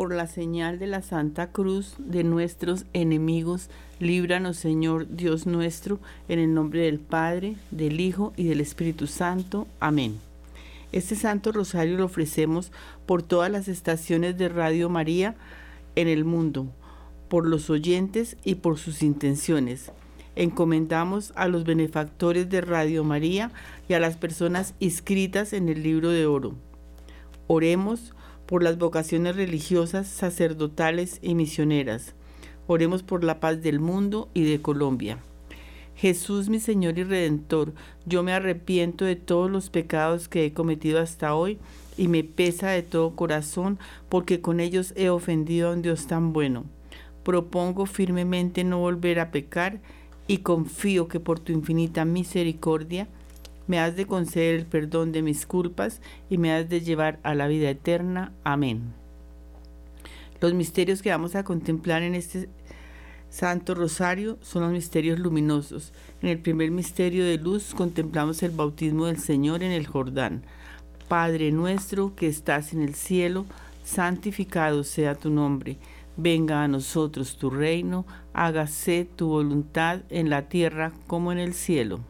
por la señal de la Santa Cruz de nuestros enemigos, líbranos Señor Dios nuestro, en el nombre del Padre, del Hijo y del Espíritu Santo. Amén. Este Santo Rosario lo ofrecemos por todas las estaciones de Radio María en el mundo, por los oyentes y por sus intenciones. Encomendamos a los benefactores de Radio María y a las personas inscritas en el libro de oro. Oremos por las vocaciones religiosas, sacerdotales y misioneras. Oremos por la paz del mundo y de Colombia. Jesús mi Señor y Redentor, yo me arrepiento de todos los pecados que he cometido hasta hoy y me pesa de todo corazón porque con ellos he ofendido a un Dios tan bueno. Propongo firmemente no volver a pecar y confío que por tu infinita misericordia me has de conceder el perdón de mis culpas y me has de llevar a la vida eterna. Amén. Los misterios que vamos a contemplar en este Santo Rosario son los misterios luminosos. En el primer misterio de luz contemplamos el bautismo del Señor en el Jordán. Padre nuestro que estás en el cielo, santificado sea tu nombre. Venga a nosotros tu reino, hágase tu voluntad en la tierra como en el cielo.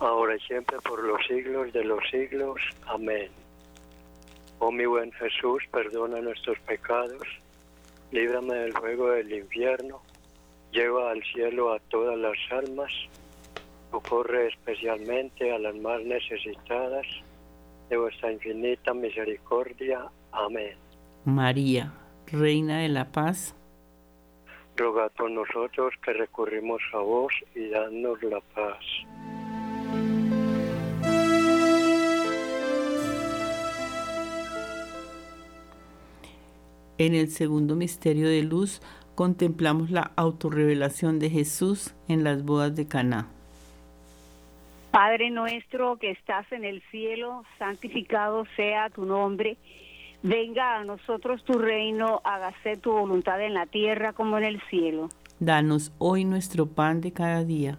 Ahora y siempre por los siglos de los siglos. Amén. Oh mi buen Jesús, perdona nuestros pecados, líbrame del fuego del infierno, lleva al cielo a todas las almas, socorre especialmente a las más necesitadas de vuestra infinita misericordia. Amén. María, Reina de la Paz, Rogad por nosotros que recurrimos a vos y danos la paz. En el segundo misterio de luz contemplamos la autorrevelación de Jesús en las bodas de Caná. Padre nuestro que estás en el cielo, santificado sea tu nombre. Venga a nosotros tu reino, hágase tu voluntad en la tierra como en el cielo. Danos hoy nuestro pan de cada día.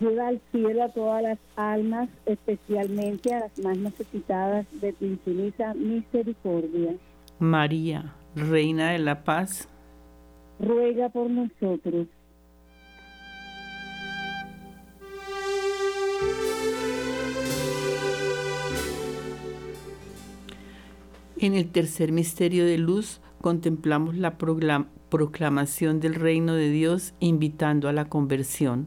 lleva al cielo a todas las almas, especialmente a las más necesitadas de tu infinita misericordia. María, Reina de la Paz, ruega por nosotros. En el tercer misterio de luz contemplamos la proclamación del reino de Dios invitando a la conversión.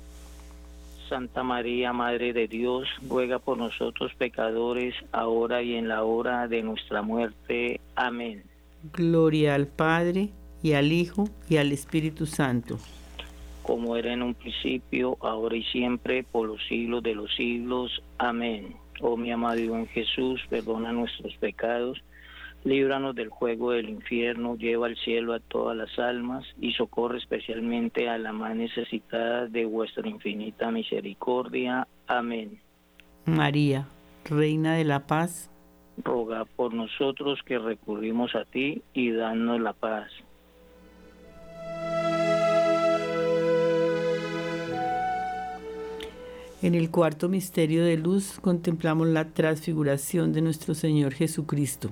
Santa María, Madre de Dios, ruega por nosotros pecadores, ahora y en la hora de nuestra muerte. Amén. Gloria al Padre, y al Hijo, y al Espíritu Santo. Como era en un principio, ahora y siempre, por los siglos de los siglos. Amén. Oh mi amado buen Jesús, perdona nuestros pecados, líbranos del juego del infierno, lleva al cielo a todas las almas y socorre especialmente a la más necesitada de vuestra infinita misericordia. Amén. María, Reina de la Paz, roga por nosotros que recurrimos a ti y danos la paz. En el cuarto misterio de luz contemplamos la transfiguración de nuestro Señor Jesucristo.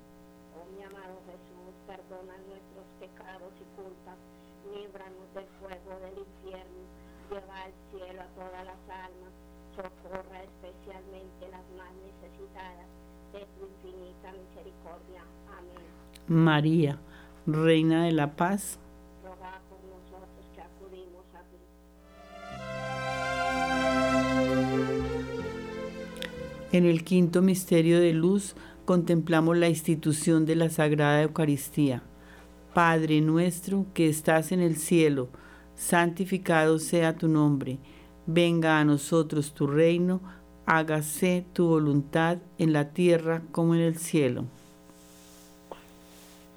María, Reina de la Paz. En el quinto misterio de luz contemplamos la institución de la Sagrada Eucaristía. Padre nuestro que estás en el cielo, santificado sea tu nombre. Venga a nosotros tu reino, hágase tu voluntad en la tierra como en el cielo.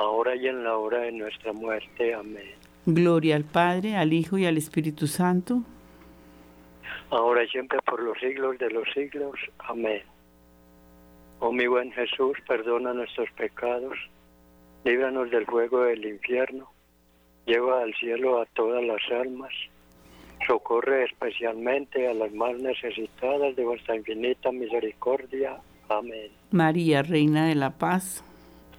ahora y en la hora de nuestra muerte. Amén. Gloria al Padre, al Hijo y al Espíritu Santo. ahora y siempre por los siglos de los siglos. Amén. Oh mi buen Jesús, perdona nuestros pecados, líbranos del fuego del infierno, lleva al cielo a todas las almas, socorre especialmente a las más necesitadas de vuestra infinita misericordia. Amén. María, Reina de la Paz,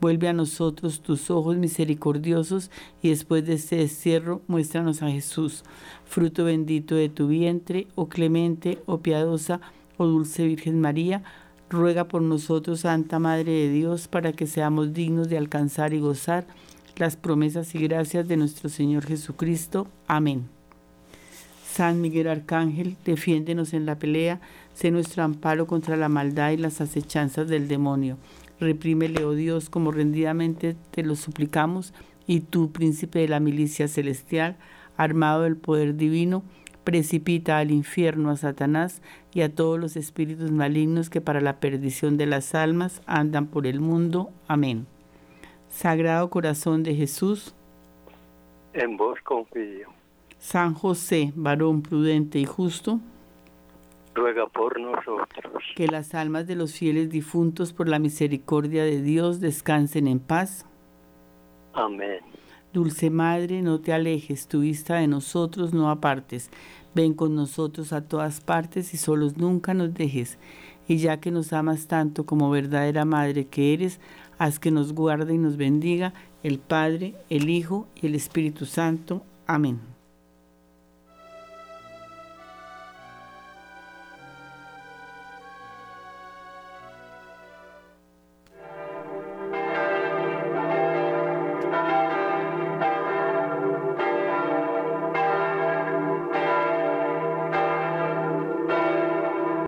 vuelve a nosotros tus ojos misericordiosos y después de este destierro muéstranos a Jesús, fruto bendito de tu vientre, oh clemente, oh piadosa, oh dulce Virgen María, ruega por nosotros, Santa Madre de Dios, para que seamos dignos de alcanzar y gozar las promesas y gracias de nuestro Señor Jesucristo. Amén. San Miguel Arcángel, defiéndenos en la pelea, sé nuestro amparo contra la maldad y las acechanzas del demonio. Reprímele, oh Dios, como rendidamente te lo suplicamos, y tú, príncipe de la milicia celestial, armado del poder divino, precipita al infierno a Satanás y a todos los espíritus malignos que para la perdición de las almas andan por el mundo. Amén. Sagrado Corazón de Jesús, En vos confío. San José, varón prudente y justo, Ruega por nosotros. que las almas de los fieles difuntos por la misericordia de Dios descansen en paz. Amén. Dulce Madre, no te alejes, tu vista de nosotros no apartes. Ven con nosotros a todas partes y solos nunca nos dejes. Y ya que nos amas tanto como verdadera Madre que eres, haz que nos guarde y nos bendiga el Padre, el Hijo y el Espíritu Santo. Amén.